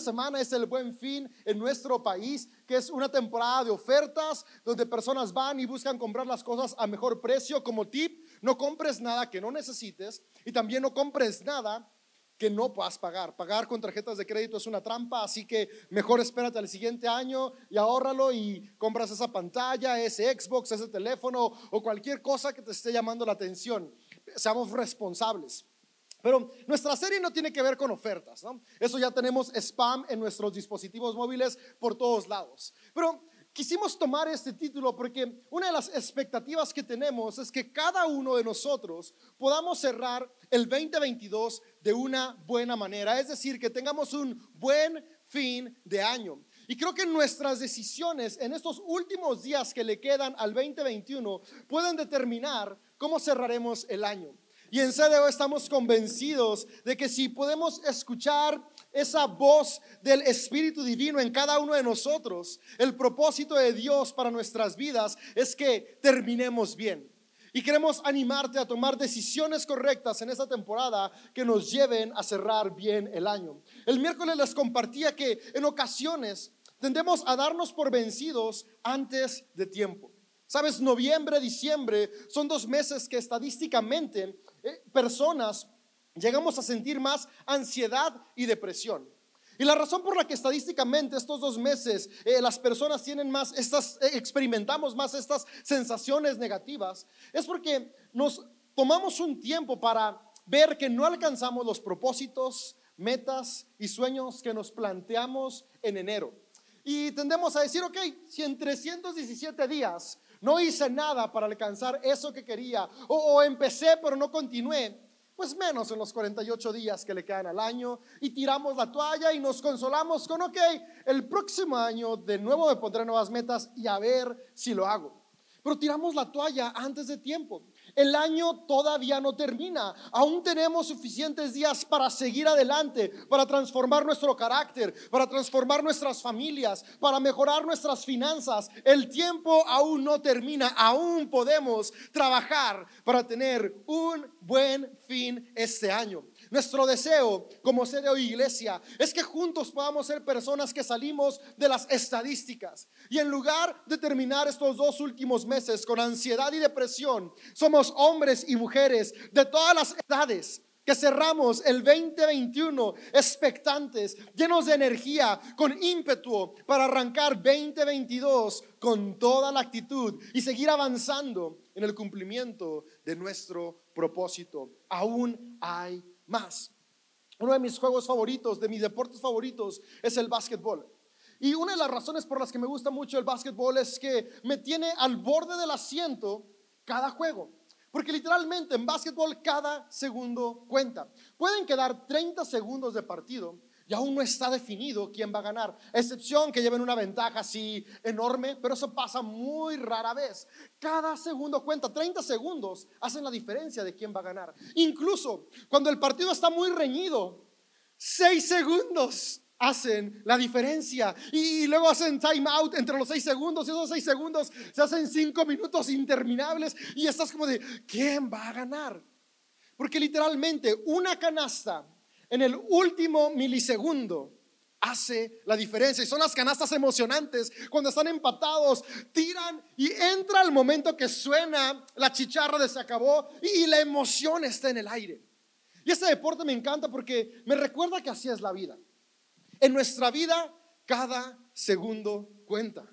semana es el buen fin en nuestro país, que es una temporada de ofertas donde personas van y buscan comprar las cosas a mejor precio. Como tip, no compres nada que no necesites y también no compres nada que no puedas pagar. Pagar con tarjetas de crédito es una trampa, así que mejor espérate al siguiente año y ahórralo y compras esa pantalla, ese Xbox, ese teléfono o cualquier cosa que te esté llamando la atención. Seamos responsables. Pero nuestra serie no tiene que ver con ofertas, ¿no? Eso ya tenemos spam en nuestros dispositivos móviles por todos lados. Pero quisimos tomar este título porque una de las expectativas que tenemos es que cada uno de nosotros podamos cerrar el 2022 de una buena manera, es decir, que tengamos un buen fin de año. Y creo que nuestras decisiones en estos últimos días que le quedan al 2021 pueden determinar cómo cerraremos el año. Y en CDO estamos convencidos de que si podemos escuchar esa voz del Espíritu Divino en cada uno de nosotros, el propósito de Dios para nuestras vidas es que terminemos bien. Y queremos animarte a tomar decisiones correctas en esta temporada que nos lleven a cerrar bien el año. El miércoles les compartía que en ocasiones tendemos a darnos por vencidos antes de tiempo. Sabes, noviembre, diciembre son dos meses que estadísticamente personas llegamos a sentir más ansiedad y depresión. Y la razón por la que estadísticamente estos dos meses eh, las personas tienen más estas, eh, experimentamos más estas sensaciones negativas, es porque nos tomamos un tiempo para ver que no alcanzamos los propósitos, metas y sueños que nos planteamos en enero. Y tendemos a decir, ok, si en 317 días no hice nada para alcanzar eso que quería, o, empecé pero no continué, pues menos en los 48 días que le quedan al año y tiramos la toalla y nos consolamos con, ok, el próximo año de nuevo me pondré nuevas metas y a ver si lo hago. Pero tiramos la toalla antes de tiempo. El año todavía no termina. Aún tenemos suficientes días para seguir adelante, para transformar nuestro carácter, para transformar nuestras familias, para mejorar nuestras finanzas. El tiempo aún no termina. Aún podemos trabajar para tener un buen fin este año. Nuestro deseo como sede o iglesia es que juntos podamos ser personas que salimos de las estadísticas. Y en lugar de terminar estos dos últimos meses con ansiedad y depresión, somos hombres y mujeres de todas las edades que cerramos el 2021 expectantes, llenos de energía, con ímpetu para arrancar 2022 con toda la actitud y seguir avanzando en el cumplimiento de nuestro propósito. Aún hay más. Uno de mis juegos favoritos, de mis deportes favoritos, es el básquetbol. Y una de las razones por las que me gusta mucho el básquetbol es que me tiene al borde del asiento cada juego. Porque literalmente en básquetbol cada segundo cuenta. Pueden quedar 30 segundos de partido y aún no está definido quién va a ganar. Excepción que lleven una ventaja así enorme, pero eso pasa muy rara vez. Cada segundo cuenta, 30 segundos hacen la diferencia de quién va a ganar. Incluso cuando el partido está muy reñido, 6 segundos hacen la diferencia. Y, luego hacen time out entre los 6 segundos. Y esos 6 segundos se hacen 5 minutos interminables. Y estás como de, ¿quién va a ganar? Porque literalmente una canasta en el último milisegundo hace la diferencia. Y son las canastas emocionantes cuando están empatados, tiran y entra el momento que suena la chicharra de se acabó y la emoción está en el aire. Y este deporte me encanta porque me recuerda que así es la vida. En nuestra vida cada segundo cuenta.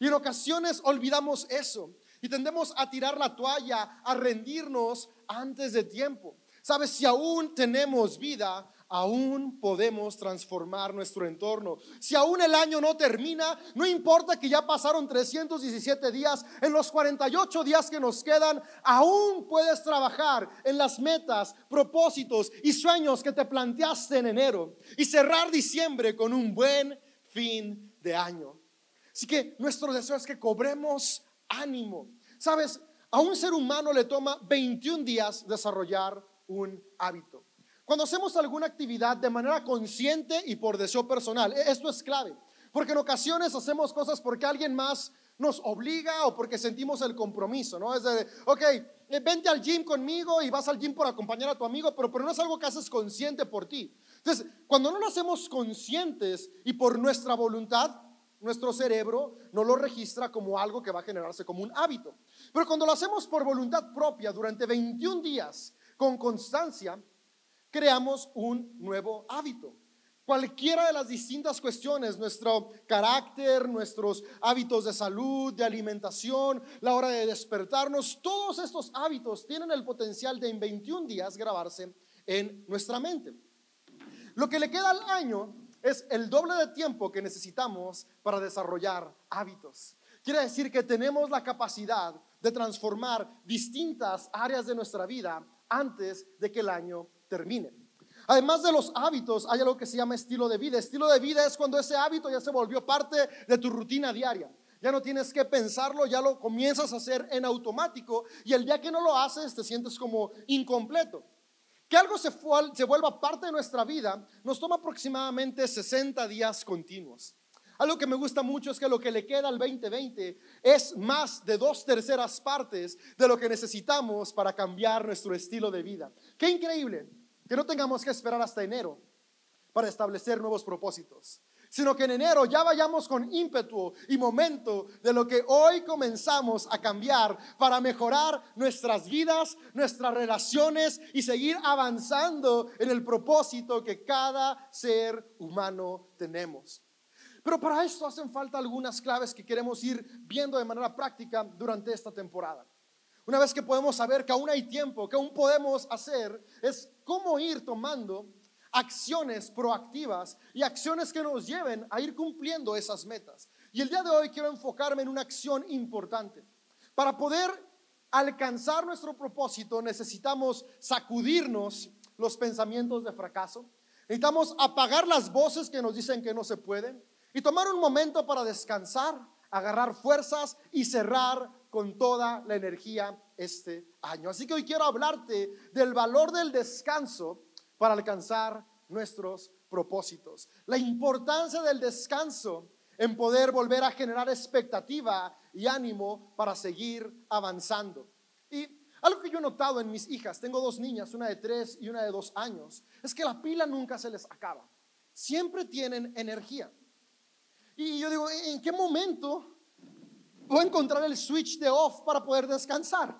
Y en ocasiones olvidamos eso y tendemos a tirar la toalla, a rendirnos antes de tiempo. Sabes, si aún tenemos vida, aún podemos transformar nuestro entorno. Si aún el año no termina, no importa que ya pasaron 317 días, en los 48 días que nos quedan, aún puedes trabajar en las metas, propósitos y sueños que te planteaste en enero y cerrar diciembre con un buen fin de año. Así que nuestro deseo es que cobremos ánimo. Sabes, a un ser humano le toma 21 días desarrollar un hábito. Cuando hacemos alguna actividad de manera consciente y por deseo personal, e-, esto es clave, porque en ocasiones hacemos cosas porque alguien más nos obliga o porque sentimos el compromiso, ¿no? Es de, ok, eh, vente al gym conmigo y vas al gym por acompañar a tu amigo, pero, pero no es algo que haces consciente por ti. Entonces, cuando no lo hacemos conscientes y por nuestra voluntad, nuestro cerebro no lo registra como algo que va a generarse como un hábito. Pero cuando lo hacemos por voluntad propia durante 21 días con constancia, creamos un nuevo hábito. Cualquiera de las distintas cuestiones, nuestro carácter, nuestros hábitos de salud, de alimentación, la hora de despertarnos, todos estos hábitos tienen el potencial de en 21 días grabarse en nuestra mente. Lo que le queda al año es el doble de tiempo que necesitamos para desarrollar hábitos. Quiere decir que tenemos la capacidad de transformar distintas áreas de nuestra vida antes de que el año termine. Además de los hábitos, hay algo que se llama estilo de vida. Estilo de vida es cuando ese hábito ya se volvió parte de tu rutina diaria. Ya no tienes que pensarlo, ya lo comienzas a hacer en automático y el día que no lo haces te sientes como incompleto. Que algo se, se vuelva parte de nuestra vida nos toma aproximadamente 60 días continuos. Algo que me gusta mucho es que lo que le queda al 2020 es más de dos terceras partes de lo que necesitamos para cambiar nuestro estilo de vida. Qué increíble que no tengamos que esperar hasta enero para establecer nuevos propósitos, sino que en enero ya vayamos con ímpetu y momento de lo que hoy comenzamos a cambiar para mejorar nuestras vidas, nuestras relaciones y seguir avanzando en el propósito que cada ser humano tenemos. Pero para esto hacen falta algunas claves que queremos ir viendo de manera práctica durante esta temporada. Una vez que podemos saber que aún hay tiempo, que aún podemos hacer, es cómo ir tomando acciones proactivas y acciones que nos lleven a ir cumpliendo esas metas. Y el día de hoy quiero enfocarme en una acción importante. Para poder alcanzar nuestro propósito necesitamos sacudirnos los pensamientos de fracaso. Necesitamos apagar las voces que nos dicen que no se pueden y tomar un momento para descansar, agarrar fuerzas y cerrar con toda la energía este año. Así que hoy quiero hablarte del valor del descanso para alcanzar nuestros propósitos. La importancia del descanso en poder volver a generar expectativa y ánimo para seguir avanzando. Y algo que yo he notado en mis hijas, tengo dos niñas, una de tres y una de dos años, es que la pila nunca se les acaba. Siempre tienen energía. Y yo digo, ¿en qué momento o encontrar el switch de off para poder descansar.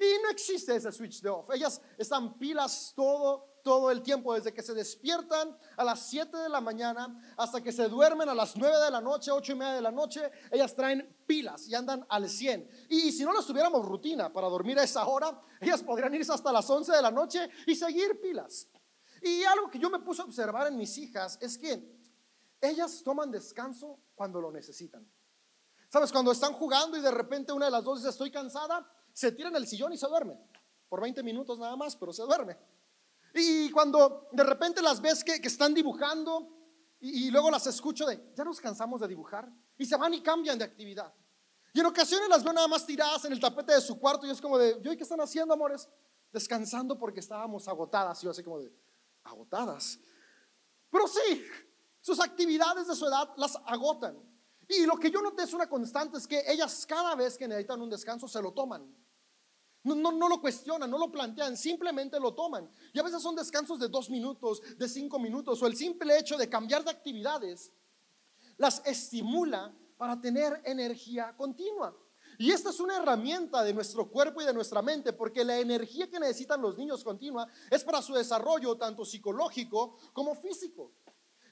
Y no existe ese switch de off. Ellas están pilas todo, todo el tiempo, desde que se despiertan a las 7 de la mañana hasta que se duermen a las 9 de la noche, 8 y media de la noche. Ellas traen pilas y andan al 100. Y, si no las tuviéramos rutina para dormir a esa hora, ellas podrían irse hasta las 11 de la noche y seguir pilas. Y algo que yo me puse a observar en mis hijas es que ellas toman descanso cuando lo necesitan. ¿Sabes? Cuando están jugando y de repente una de las dos dice estoy cansada, se tiran el sillón y se duerme. Por 20 minutos nada más, pero se duerme. Y cuando de repente las ves que, están dibujando y, luego las escucho de, ya nos cansamos de dibujar. Y se van y cambian de actividad. Y en ocasiones las veo nada más tiradas en el tapete de su cuarto y es como de, ¿yo qué están haciendo, amores? Descansando porque estábamos agotadas. Y yo así como de, agotadas. Pero sí, sus actividades de su edad las agotan. Y lo que yo noté es una constante, es que ellas cada vez que necesitan un descanso se lo toman. No, no, no, lo cuestionan, no lo plantean, simplemente lo toman. Y a veces son descansos de dos minutos, de cinco minutos, o el simple hecho de cambiar de actividades las estimula para tener energía continua. Y esta es una herramienta de nuestro cuerpo y de nuestra mente, porque la energía que necesitan los niños continua es para su desarrollo tanto psicológico como físico.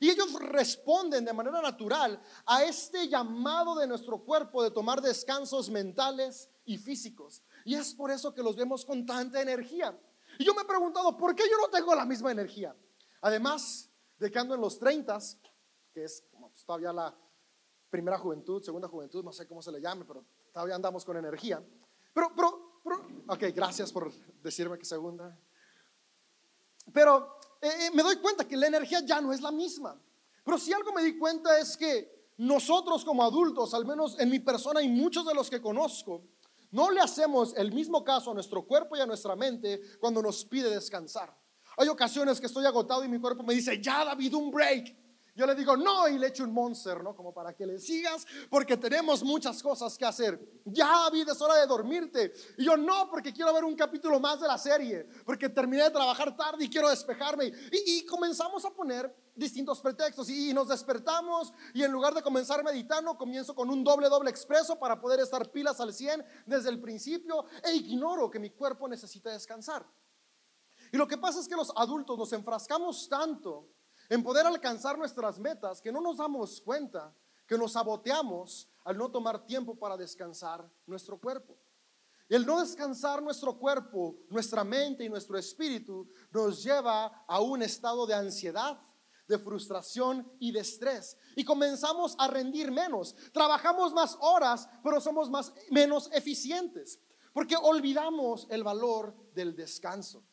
Y ellos responden de manera natural a este llamado de nuestro cuerpo de tomar descansos mentales y físicos. Y es por eso que los vemos con tanta energía. Y yo me he preguntado, ¿por qué yo no tengo la misma energía? Además de que ando en los 30, que es pues, todavía la primera juventud, segunda juventud, no sé cómo se le llame, pero todavía andamos con energía. Pero, pero, pero, ok, gracias por decirme que segunda. Pero eh, eh, me doy cuenta que la energía ya no es la misma. Pero si algo me di cuenta es que nosotros como adultos, al menos en mi persona y muchos de los que conozco, no le hacemos el mismo caso a nuestro cuerpo y a nuestra mente cuando nos pide descansar. Hay ocasiones que estoy agotado y mi cuerpo me dice, ya David, un break. Yo le digo, no, y le echo un monster, ¿no? Como para que le sigas, porque tenemos muchas cosas que hacer. Ya, David, es hora de dormirte. Y yo, no, porque quiero ver un capítulo más de la serie, porque terminé de trabajar tarde y quiero despejarme. Y, comenzamos a poner distintos pretextos y, nos despertamos y en lugar de comenzar meditando, comienzo con un doble, doble expreso para poder estar pilas al 100 desde el principio e ignoro que mi cuerpo necesita descansar. Y lo que pasa es que los adultos nos enfrascamos tanto en poder alcanzar nuestras metas que no nos damos cuenta que nos saboteamos al no tomar tiempo para descansar nuestro cuerpo. El no descansar nuestro cuerpo, nuestra mente y nuestro espíritu nos lleva a un estado de ansiedad, de frustración y de estrés. Y comenzamos a rendir menos. Trabajamos más horas, pero somos más, menos eficientes. Porque olvidamos el valor del descanso.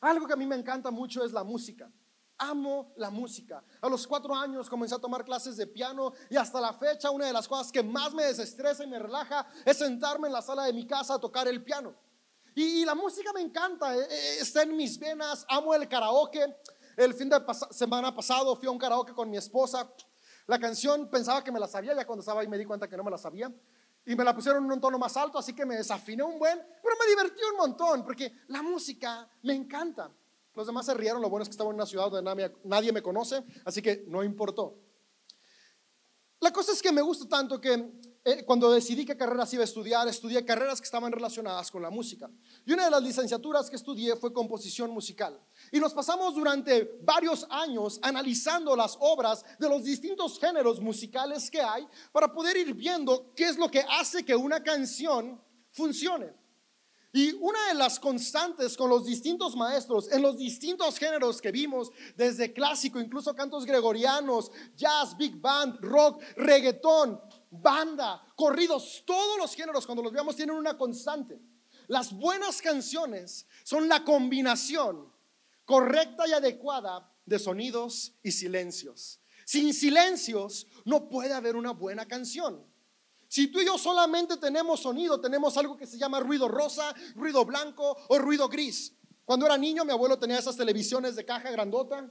Algo que a mí me encanta mucho es la música. Amo la música. A los cuatro años comencé a tomar clases de piano y hasta la fecha una de las cosas que más me desestresa y me relaja es sentarme en la sala de mi casa a tocar el piano. Y, la música me encanta, eh, eh, está en mis venas, amo el karaoke. El fin de semana pasado fui a un karaoke con mi esposa. La canción pensaba que me la sabía, ya cuando estaba ahí me di cuenta que no me la sabía. Y me la pusieron en un tono más alto, así que me desafiné un buen, pero me divertí un montón, porque la música me encanta. Los demás se rieron, lo bueno es que estaba en una ciudad donde nadie, me conoce, así que no importó. La cosa es que me gusta tanto que eh, cuando decidí qué carreras iba a estudiar, estudié carreras que estaban relacionadas con la música. Y una de las licenciaturas que estudié fue composición musical. Y nos pasamos durante varios años analizando las obras de los distintos géneros musicales que hay para poder ir viendo qué es lo que hace que una canción funcione. Y una de las constantes con los distintos maestros en los distintos géneros que vimos, desde clásico, incluso cantos gregorianos, jazz, big band, rock, reggaetón, banda, corridos, todos los géneros cuando los veamos tienen una constante. Las buenas canciones son la combinación correcta y adecuada de sonidos y silencios. Sin silencios no puede haber una buena canción. Si tú y yo solamente tenemos sonido, tenemos algo que se llama ruido rosa, ruido blanco o ruido gris. Cuando era niño, mi abuelo tenía esas televisiones de caja grandota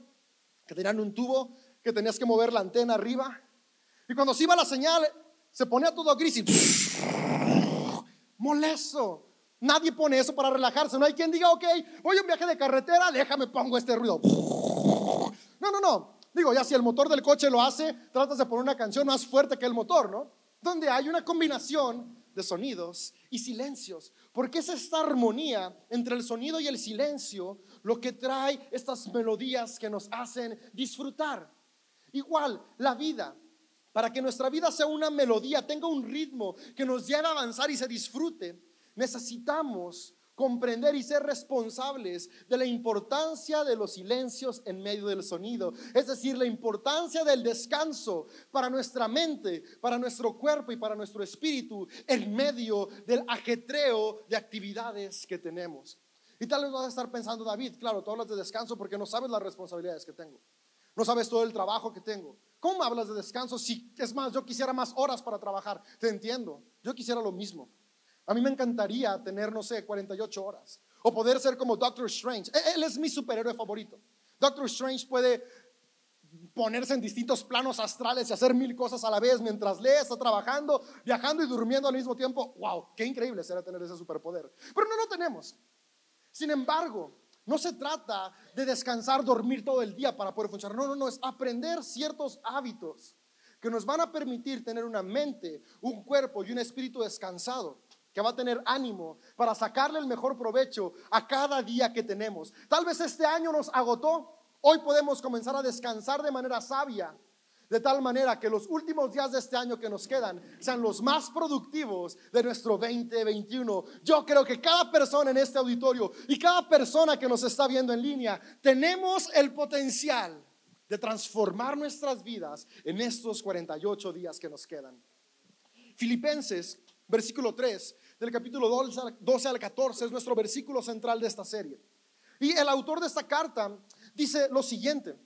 que tenían un tubo que tenías que mover la antena arriba. Y cuando se iba la señal, se ponía todo gris y molesto. Nadie pone eso para relajarse. No hay quien diga, ok, voy a un viaje de carretera, déjame pongo este ruido. No, no, no. Digo, ya si el motor del coche lo hace, tratas de poner una canción más fuerte que el motor, ¿no? Donde hay una combinación de sonidos y silencios, porque es esta armonía entre el sonido y el silencio lo que trae estas melodías que nos hacen disfrutar. Igual, la vida, para que nuestra vida sea una melodía, tenga un ritmo que nos lleve a avanzar y se disfrute, necesitamos comprender y ser responsables de la importancia de los silencios en medio del sonido, es decir, la importancia del descanso para nuestra mente, para nuestro cuerpo y para nuestro espíritu en medio del ajetreo de actividades que tenemos. Y tal vez vas a estar pensando, David, claro, tú hablas de descanso porque no sabes las responsabilidades que tengo, no sabes todo el trabajo que tengo. ¿Cómo hablas de descanso si es más, yo quisiera más horas para trabajar? Te entiendo, yo quisiera lo mismo. A mí me encantaría tener, no sé, 48 horas. O poder ser como Doctor Strange. E-, él es mi superhéroe favorito. Doctor Strange puede ponerse en distintos planos astrales y hacer mil cosas a la vez mientras lee, está trabajando, viajando y durmiendo al mismo tiempo. ¡Wow! Qué increíble será tener ese superpoder. Pero no lo tenemos. Sin embargo, no se trata de descansar, dormir todo el día para poder funcionar. No, no, no, es aprender ciertos hábitos que nos van a permitir tener una mente, un cuerpo y un espíritu descansado que va a tener ánimo para sacarle el mejor provecho a cada día que tenemos. Tal vez este año nos agotó, hoy podemos comenzar a descansar de manera sabia, de tal manera que los últimos días de este año que nos quedan sean los más productivos de nuestro 2021. Yo creo que cada persona en este auditorio y cada persona que nos está viendo en línea, tenemos el potencial de transformar nuestras vidas en estos 48 días que nos quedan. Filipenses versículo 3 del capítulo 12 al 14 es nuestro versículo central de esta serie. Y el autor de esta carta dice lo siguiente.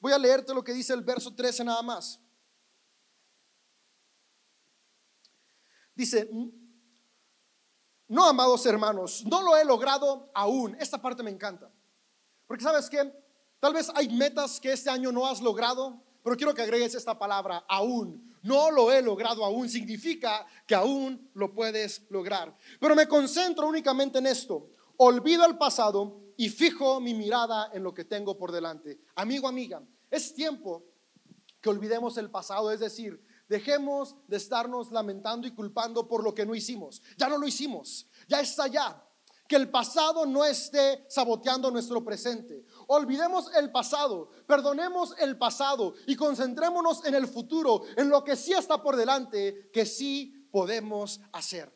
Voy a leerte lo que dice el verso 13 nada más. Dice, no, amados hermanos, no lo he logrado aún. Esta parte me encanta. Porque sabes que tal vez hay metas que este año no has logrado, pero quiero que agregues esta palabra, aún. No lo he logrado aún, significa que aún lo puedes lograr. Pero me concentro únicamente en esto. Olvido el pasado y fijo mi mirada en lo que tengo por delante. Amigo, amiga, es tiempo que olvidemos el pasado, es decir, dejemos de estarnos lamentando y culpando por lo que no hicimos. Ya no lo hicimos, ya está ya. Que el pasado no esté saboteando nuestro presente. Olvidemos el pasado, perdonemos el pasado y concentrémonos en el futuro, en lo que sí está por delante, que sí podemos hacer.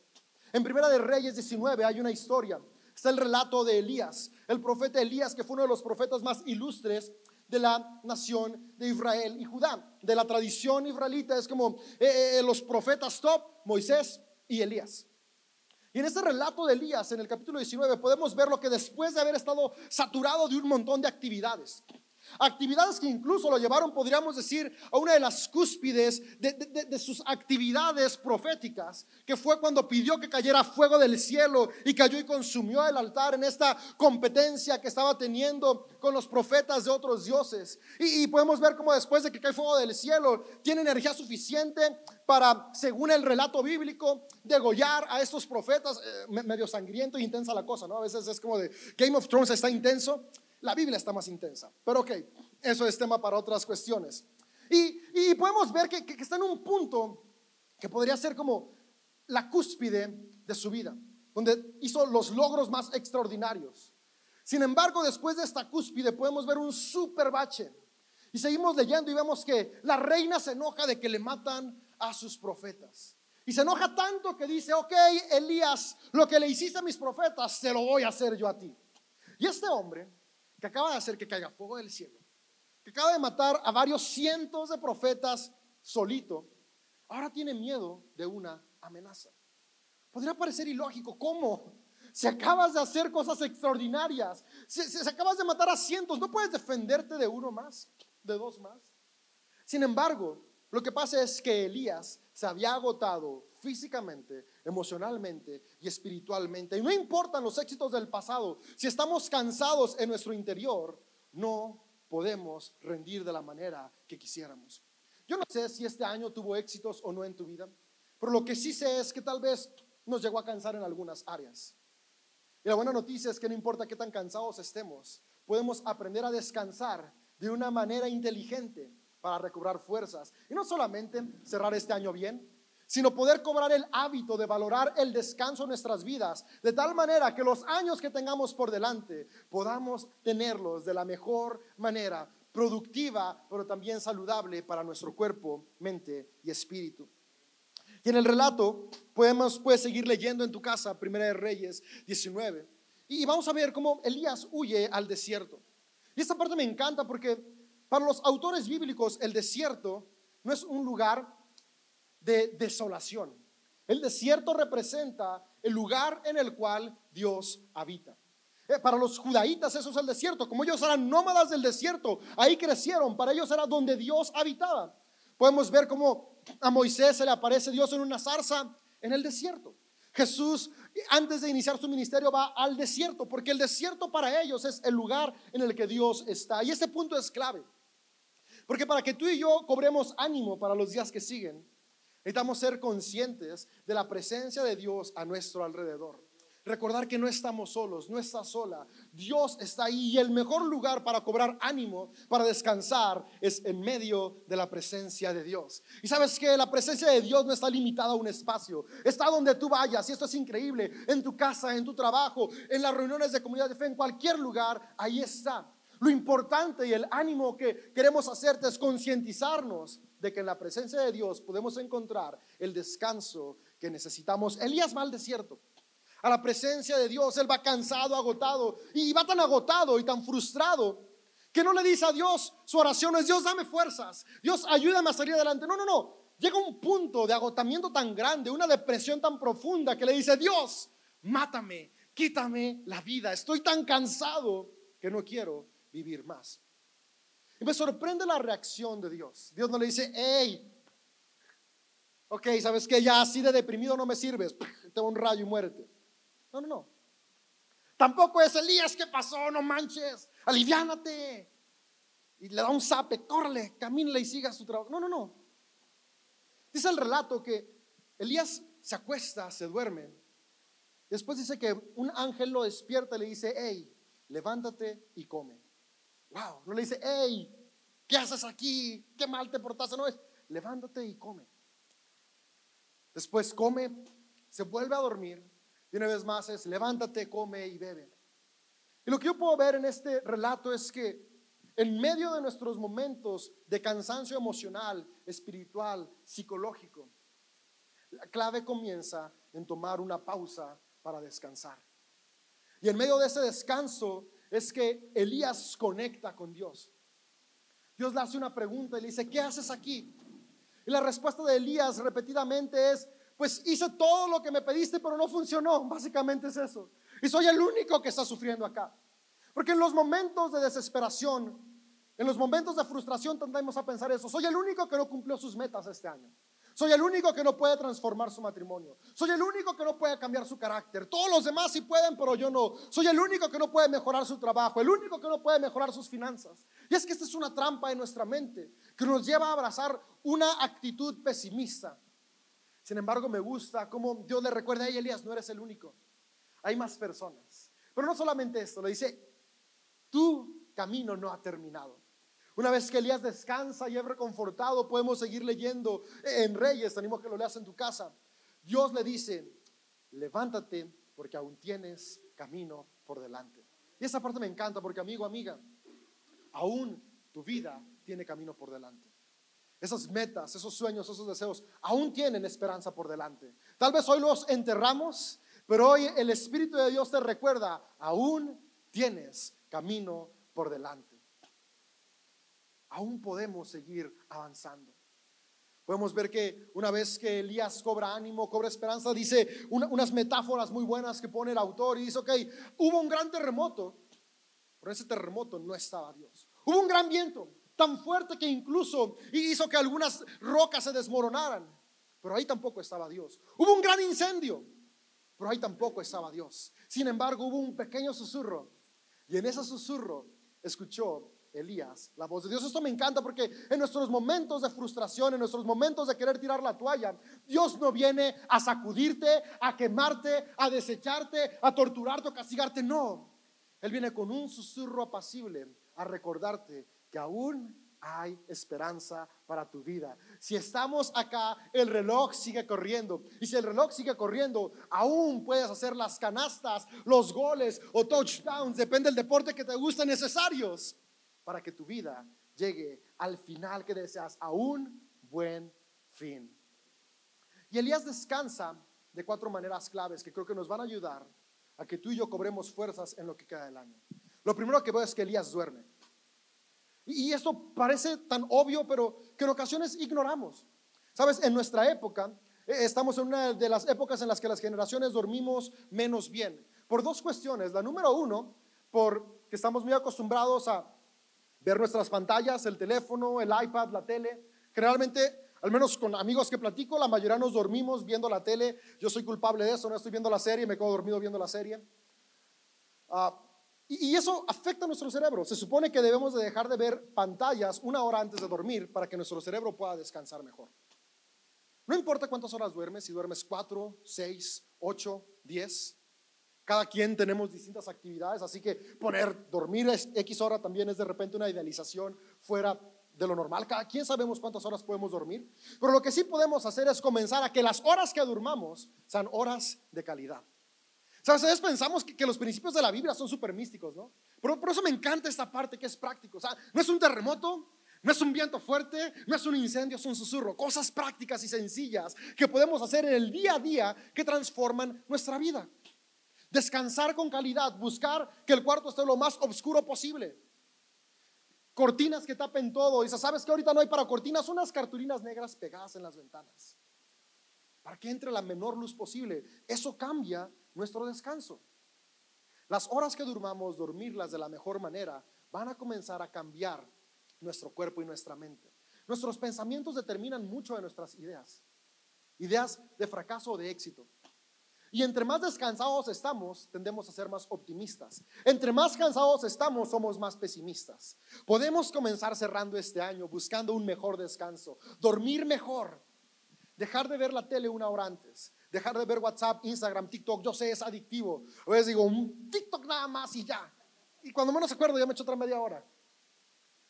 En Primera de Reyes 19 hay una historia. Está el relato de Elías, el profeta Elías, que fue uno de los profetas más ilustres de la nación de Israel y Judá. De la tradición israelita es como eh, eh, los profetas top, Moisés y Elías. Y en este relato de Elías, en el capítulo 19, podemos ver lo que después de haber estado saturado de un montón de actividades, Actividades que incluso lo llevaron, podríamos decir, a una de las cúspides de, sus actividades proféticas, que fue cuando pidió que cayera fuego del cielo y cayó y consumió el altar en esta competencia que estaba teniendo con los profetas de otros dioses. Y, podemos ver cómo después de que cae fuego del cielo, tiene energía suficiente para, según el relato bíblico, degollar a estos profetas. Eh, medio sangriento e intensa la cosa, ¿no? A veces es como de Game of Thrones está intenso. La Biblia está más intensa, pero ok, eso es tema para otras cuestiones. Y, podemos ver que, está en un punto que podría ser como la cúspide de su vida, donde hizo los logros más extraordinarios. Sin embargo, después de esta cúspide podemos ver un super bache. Y seguimos leyendo y vemos que la reina se enoja de que le matan a sus profetas. Y se enoja tanto que dice, ok, Elías, lo que le hiciste a mis profetas, se lo voy a hacer yo a ti. Y este hombre que acaba de hacer que caiga fuego del cielo, que acaba de matar a varios cientos de profetas solito, ahora tiene miedo de una amenaza. Podría parecer ilógico, ¿cómo? Si acabas de hacer cosas extraordinarias, si, acabas de matar a cientos, ¿no puedes defenderte de uno más, de dos más? Sin embargo, lo que pasa es que Elías se había agotado físicamente, emocionalmente y espiritualmente. Y no importan los éxitos del pasado, si estamos cansados en nuestro interior, no podemos rendir de la manera que quisiéramos. Yo no sé si este año tuvo éxitos o no en tu vida, pero lo que sí sé es que tal vez nos llegó a cansar en algunas áreas. Y la buena noticia es que no importa qué tan cansados estemos, podemos aprender a descansar de una manera inteligente para recobrar fuerzas. Y no solamente cerrar este año bien, sino poder cobrar el hábito de valorar el descanso en nuestras vidas, de tal manera que los años que tengamos por delante podamos tenerlos de la mejor manera, productiva, pero también saludable para nuestro cuerpo, mente y espíritu. Y en el relato podemos puedes seguir leyendo en tu casa, Primera de Reyes 19, y vamos a ver cómo Elías huye al desierto. Y esta parte me encanta porque para los autores bíblicos el desierto no es un lugar de desolación. El desierto representa el lugar en el cual Dios habita. Eh, para los judaítas eso es el desierto. Como ellos eran nómadas del desierto, ahí crecieron. Para ellos era donde Dios habitaba. Podemos ver cómo a Moisés se le aparece Dios en una zarza en el desierto. Jesús, antes de iniciar su ministerio, va al desierto, porque el desierto para ellos es el lugar en el que Dios está. Y este punto es clave. Porque para que tú y yo cobremos ánimo para los días que siguen, Necesitamos ser conscientes de la presencia de Dios a nuestro alrededor. Recordar que no estamos solos, no estás sola. Dios está ahí y el mejor lugar para cobrar ánimo, para descansar, es en medio de la presencia de Dios. Y sabes que la presencia de Dios no está limitada a un espacio. Está donde tú vayas y esto es increíble. En tu casa, en tu trabajo, en las reuniones de comunidad de fe, en cualquier lugar, ahí está. Lo importante y el ánimo que queremos hacerte es concientizarnos de que en la presencia de Dios podemos encontrar el descanso que necesitamos. Elías va al desierto, a la presencia de Dios, él va cansado, agotado, y va tan agotado y tan frustrado que no le dice a Dios, su oración es, Dios, dame fuerzas, Dios, ayúdame a salir adelante. No, no, no. Llega un punto de agotamiento tan grande, una depresión tan profunda que le dice, Dios, mátame, quítame la vida, estoy tan cansado que no quiero vivir más. Y me sorprende la reacción de Dios. Dios no le dice, hey, ok, ¿sabes que Ya así de deprimido no me sirves. Te un rayo y muérete. No, no, no. Tampoco es Elías, ¿qué pasó? No manches, aliviánate. y le da un zape, córrele, camínale y siga su trabajo. No, no, no. Dice el relato que Elías se acuesta, se duerme. Después dice que un ángel lo despierta y le dice, hey, levántate y come. Wow, no le dice, hey, ¿qué haces aquí? ¿Qué mal te portaste? No es, levántate y come. Después come, se vuelve a dormir y una vez más es, levántate, come y bebe. Y lo que yo puedo ver en este relato es que en medio de nuestros momentos de cansancio emocional, espiritual, psicológico, la clave comienza en tomar una pausa para descansar. Y en medio de ese descanso es que Elías conecta con Dios. Dios le hace una pregunta y le dice, ¿qué haces aquí? Y la respuesta de Elías repetidamente es, pues hice todo lo que me pediste, pero no funcionó. Básicamente es eso. Y soy el único que está sufriendo acá. Porque en los momentos de desesperación, en los momentos de frustración tendemos a pensar eso. Soy el único que no cumplió sus metas este año. Soy el único que no puede transformar su matrimonio. Soy el único que no puede cambiar su carácter. Todos los demás sí pueden, pero yo no. Soy el único que no puede mejorar su trabajo. El único que no puede mejorar sus finanzas. Y es que esta es una trampa en nuestra mente que nos lleva a abrazar una actitud pesimista. Sin embargo, me gusta cómo Dios le recuerda a Elías, no eres el único. Hay más personas. Pero no solamente esto, le dice, tu camino no ha terminado. Una vez que Elías descansa y es reconfortado, podemos seguir leyendo en Reyes, tenemos que lo leas en tu casa. Dios le dice, levántate porque aún tienes camino por delante. Y esa parte me encanta porque amigo, amiga, aún tu vida tiene camino por delante. Esas metas, esos sueños, esos deseos, aún tienen esperanza por delante. Tal vez hoy los enterramos, pero hoy el Espíritu de Dios te recuerda, aún tienes camino por delante. Aún podemos seguir avanzando. Podemos ver que una vez que Elías cobra ánimo, cobra esperanza, dice unas metáforas muy buenas que pone el autor y dice, ok, hubo un gran terremoto, pero ese terremoto no estaba Dios. Hubo un gran viento, tan fuerte que incluso hizo que algunas rocas se desmoronaran, pero ahí tampoco estaba Dios. Hubo un gran incendio, pero ahí tampoco estaba Dios. Sin embargo, hubo un pequeño susurro y en ese susurro escuchó Elías la voz de Dios. Esto me encanta porque en nuestros momentos de frustración, en nuestros momentos de querer tirar la toalla, Dios no viene a sacudirte, a quemarte, a desecharte, a torturarte o castigarte. No. Él viene con un susurro apacible a recordarte que aún hay esperanza para tu vida. Si estamos acá, el reloj sigue corriendo. Y si el reloj sigue corriendo, aún puedes hacer las canastas, los goles o touchdowns, depende del deporte que te guste, necesarios para que tu vida llegue al final que deseas, a un buen fin. Y Elías descansa de cuatro maneras claves que creo que nos van a ayudar a que tú y yo cobremos fuerzas en lo que queda del año. Lo primero que veo es que Elías duerme. Y esto parece tan obvio, pero que en ocasiones ignoramos. Sabes, en nuestra época, eh, estamos en una de las épocas en las que las generaciones dormimos menos bien. Por dos cuestiones. La número uno, porque estamos muy acostumbrados a ver nuestras pantallas, el teléfono, el iPad, la tele. Generalmente, al menos con amigos que platico, la mayoría nos dormimos viendo la tele. Yo soy culpable de eso, no estoy viendo la serie, me quedo dormido viendo la serie. Ah, y, eso afecta a nuestro cerebro. Se supone que debemos de dejar de ver pantallas una hora antes de dormir para que nuestro cerebro pueda descansar mejor. No importa cuántas horas duermes, si duermes cuatro, seis, ocho, diez. Cada quien tenemos distintas actividades, así que poner dormir X hora también es de repente una idealización fuera de lo normal. Cada quien sabemos cuántas horas podemos dormir, pero lo que sí podemos hacer es comenzar a que las horas que durmamos sean horas de calidad. ¿Sabes? A veces pensamos que, los principios de la Biblia son súper místicos, ¿no? Pero por eso me encanta esta parte que es práctico. O sea, no es un terremoto, no es un viento fuerte, no es un incendio, es un susurro. Cosas prácticas y sencillas que podemos hacer en el día a día que transforman nuestra vida. Descansar con calidad, buscar que el cuarto esté lo más oscuro posible. Cortinas que tapen todo. Y sabes que ahorita no hay para cortinas, unas cartulinas negras pegadas en las ventanas. Para que entre la menor luz posible. Eso cambia nuestro descanso. Las horas que durmamos, dormirlas de la mejor manera, van a comenzar a cambiar nuestro cuerpo y nuestra mente. Nuestros pensamientos determinan mucho de nuestras ideas, ideas de fracaso o de éxito. Y entre más descansados estamos, tendemos a ser más optimistas. Entre más cansados estamos, somos más pesimistas. Podemos comenzar cerrando este año buscando un mejor descanso, dormir mejor, dejar de ver la tele una hora antes, dejar de ver WhatsApp, Instagram, TikTok. Yo sé, es adictivo. A veces digo, un TikTok nada más y ya. Y cuando menos acuerdo, ya me echo otra media hora.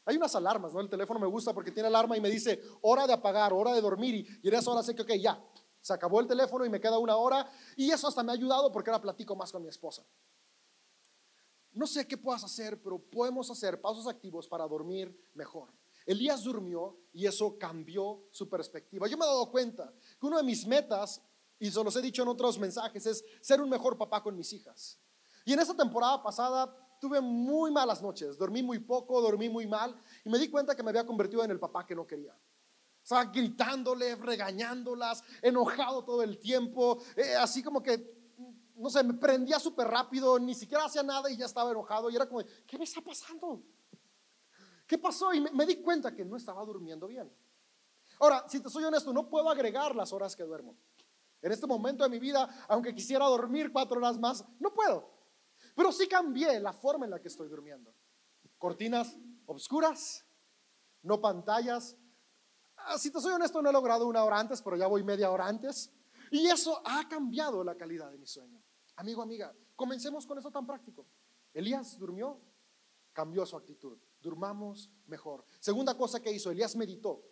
Hay unas alarmas, ¿no? El teléfono me gusta porque tiene alarma y me dice hora de apagar, hora de dormir. Y, y en esa hora sé que, ok, ya, se acabó el teléfono y me queda una hora. Y eso hasta me ha ayudado porque ahora platico más con mi esposa. No sé qué puedas hacer, pero podemos hacer pasos activos para dormir mejor. Elías durmió y eso cambió su perspectiva. Yo me he dado cuenta que una de mis metas, y se los he dicho en otros mensajes, es ser un mejor papá con mis hijas. Y en esta temporada pasada tuve muy malas noches, dormí muy poco, dormí muy mal y me di cuenta que me había convertido en el papá que no quería. Estaba gritándole, regañándolas, enojado todo el tiempo, eh, así como que, no sé, me prendía súper rápido, ni siquiera hacía nada y ya estaba enojado y era como, ¿qué me está pasando? ¿Qué pasó? Y me, di cuenta que no estaba durmiendo bien. Ahora, si te soy honesto, no puedo agregar las horas que duermo. En este momento de mi vida, aunque quisiera dormir cuatro horas más, no puedo. Pero sí cambié la forma en la que estoy durmiendo. Cortinas oscuras, no pantallas, si te soy honesto, no he logrado una hora antes, pero ya voy media hora antes. Y eso ha cambiado la calidad de mi sueño. Amigo, amiga, comencemos con eso tan práctico. Elías durmió, cambió su actitud. Durmamos mejor. Segunda cosa que hizo, Elías meditó.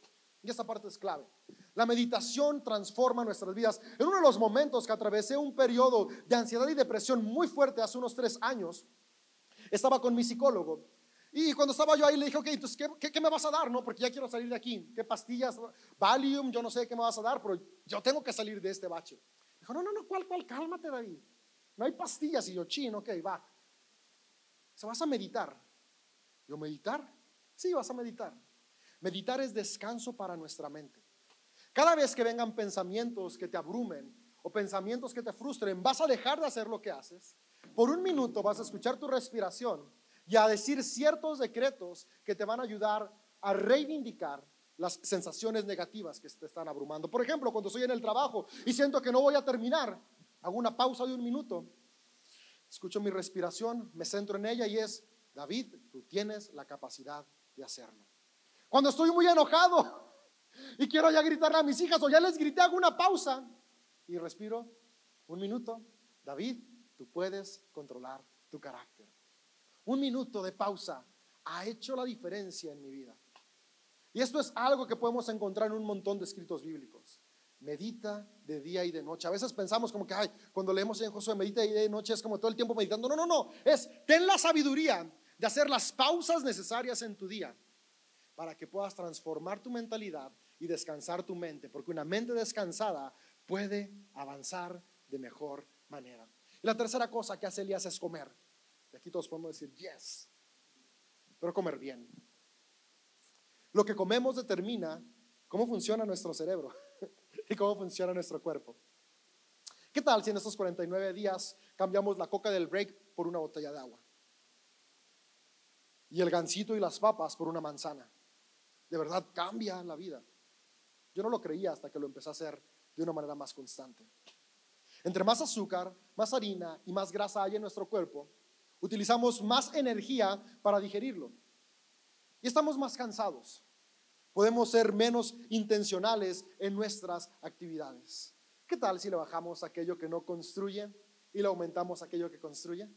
Y esta parte es clave. La meditación transforma nuestras vidas. En uno de los momentos que atravesé un periodo de ansiedad y depresión muy fuerte hace unos tres años, estaba con mi psicólogo y cuando estaba yo ahí le dije, ok, entonces, ¿qué, me vas a dar? No, porque ya quiero salir de aquí. ¿Qué pastillas? Valium, yo no sé qué me vas a dar, pero yo tengo que salir de este bache. Dijo, no, no, no, ¿cuál, cuál? Cálmate, David. No hay pastillas. Y yo, chin, ok, va. Se vas a meditar. Yo, ¿meditar? Sí, vas a meditar. Meditar es descanso para nuestra mente. Cada vez que vengan pensamientos que te abrumen o pensamientos que te frustren, vas a dejar de hacer lo que haces. Por un minuto vas a escuchar tu respiración y a decir ciertos decretos que te van a ayudar a reivindicar las sensaciones negativas que te están abrumando. Por ejemplo, cuando estoy en el trabajo y siento que no voy a terminar, hago una pausa de un minuto, escucho mi respiración, me centro en ella y es, David, tú tienes la capacidad de hacerlo. Cuando estoy muy enojado y quiero ya gritarle a mis hijas o ya les grité, hago una pausa y respiro un minuto, David, tú puedes controlar tu carácter. Un minuto de pausa ha hecho la diferencia en mi vida. Y esto es algo que podemos encontrar en un montón de escritos bíblicos. Medita de día y de noche. A veces pensamos como que, ay, cuando leemos en Josué, medita de día y de noche, es como todo el tiempo meditando. No, no, no. Es, ten la sabiduría de hacer las pausas necesarias en tu día para que puedas transformar tu mentalidad y descansar tu mente, porque una mente descansada puede avanzar de mejor manera. Y la tercera cosa que hace Elías es comer. Y aquí todos podemos decir, yes, pero comer bien. Lo que comemos determina cómo funciona nuestro cerebro y cómo funciona nuestro cuerpo. ¿Qué tal si en estos 49 días cambiamos la coca del break por una botella de agua? Y el gansito y las papas por una manzana. De verdad cambia la vida. Yo no lo creía hasta que lo empecé a hacer de una manera más constante. Entre más azúcar, más harina y más grasa hay en nuestro cuerpo, Utilizamos más energía para digerirlo. Y estamos más cansados. Podemos ser menos intencionales en nuestras actividades. ¿Qué tal si le bajamos aquello que no construye y le aumentamos aquello que construye?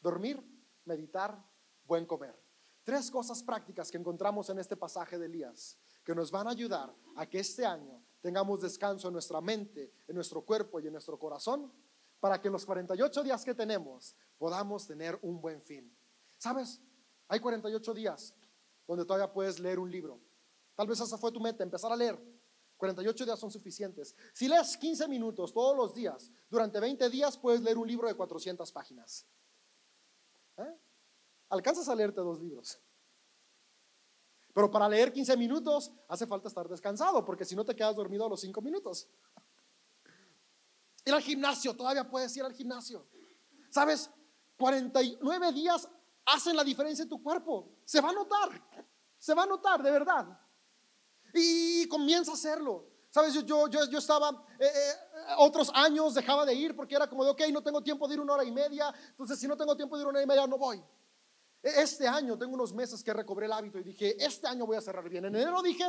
Dormir, meditar, buen comer. Tres cosas prácticas que encontramos en este pasaje de Elías que nos van a ayudar a que este año tengamos descanso en nuestra mente, en nuestro cuerpo y en nuestro corazón, para que los 48 días que tenemos podamos tener un buen fin. ¿Sabes? Hay 48 días donde todavía puedes leer un libro. Tal vez esa fue tu meta, empezar a leer. 48 días son suficientes. Si lees 15 minutos todos los días, durante 20 días puedes leer un libro de 400 páginas. ¿Eh? Alcanzas a leerte dos libros. Pero para leer 15 minutos hace falta estar descansado, porque si no te quedas dormido a los 5 minutos. Ir al gimnasio, todavía puedes ir al gimnasio. ¿Sabes? 49 días hacen la diferencia en tu cuerpo. Se va a notar, se va a notar de verdad. Y comienza a hacerlo. Sabes, yo, yo, yo, estaba, eh, eh, otros años dejaba de ir porque era como de, ok, no tengo tiempo de ir una hora y media, entonces si no tengo tiempo de ir una hora y media, no voy. E, este año tengo unos meses que recobré el hábito y dije, este año voy a cerrar bien. En enero dije,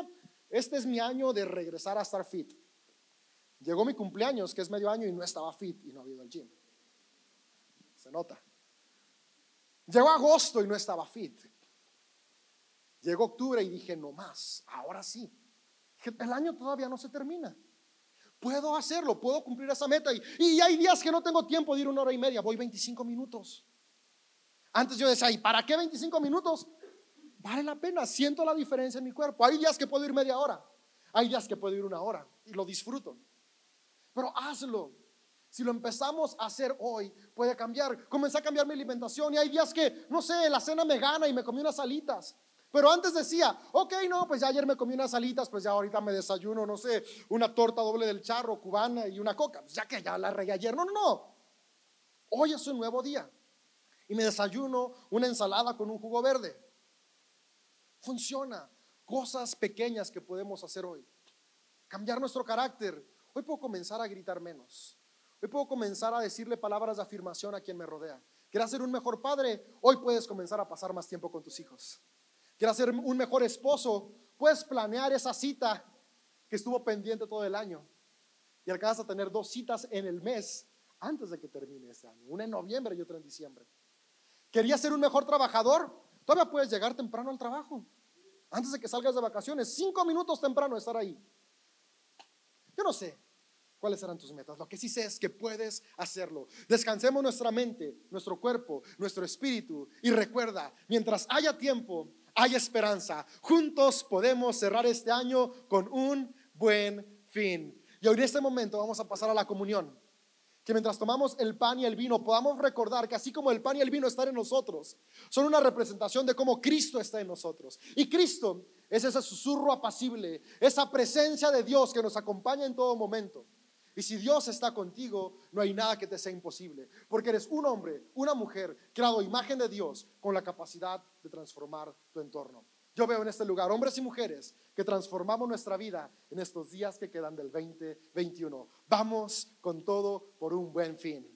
este es mi año de regresar a estar fit. Llegó mi cumpleaños, que es medio año, y no estaba fit y no había ido al gym. Se nota. Llegó agosto y no estaba fit. Llegó octubre y dije, no más, ahora sí el año todavía no se termina. Puedo hacerlo, puedo cumplir esa meta. Y, y hay días que no tengo tiempo de ir una hora y media, voy 25 minutos. Antes yo decía, ¿y para qué 25 minutos? Vale la pena, siento la diferencia en mi cuerpo. Hay días que puedo ir media hora, hay días que puedo ir una hora y lo disfruto. Pero hazlo. Si lo empezamos a hacer hoy, puede cambiar. Comencé a cambiar mi alimentación y hay días que, no sé, la cena me gana y me comí unas alitas. Pero antes decía, ok, no, pues ya ayer me comí unas alitas, pues ya ahorita me desayuno, no sé, una torta doble del charro cubana y una coca. Pues ya que ya la regué ayer. No, no, no. Hoy es un nuevo día. Y me desayuno una ensalada con un jugo verde. Funciona. Cosas pequeñas que podemos hacer hoy. Cambiar nuestro carácter. Hoy puedo comenzar a gritar menos. Hoy puedo comenzar a decirle palabras de afirmación a quien me rodea. ¿Quieres ser un mejor padre? Hoy puedes comenzar a pasar más tiempo con tus hijos quieras ser un mejor esposo, puedes planear esa cita que estuvo pendiente todo el año y alcanzas a tener dos citas en el mes antes de que termine ese año, una en noviembre y otra en diciembre. ¿Querías ser un mejor trabajador? Todavía puedes llegar temprano al trabajo, antes de que salgas de vacaciones, cinco minutos temprano estar ahí. Yo no sé cuáles serán tus metas, lo que sí sé es que puedes hacerlo. Descansemos nuestra mente, nuestro cuerpo, nuestro espíritu y recuerda, mientras haya tiempo, hay esperanza. Juntos podemos cerrar este año con un buen fin. Y hoy en este momento vamos a pasar a la comunión. Que mientras tomamos el pan y el vino podamos recordar que así como el pan y el vino están en nosotros, son una representación de cómo Cristo está en nosotros. Y Cristo es ese susurro apacible, esa presencia de Dios que nos acompaña en todo momento. Y si Dios está contigo, no hay nada que te sea imposible, porque eres un hombre, una mujer, creado imagen de Dios, con la capacidad de transformar tu entorno. Yo veo en este lugar hombres y mujeres que transformamos nuestra vida en estos días que quedan del 2021. Vamos con todo por un buen fin.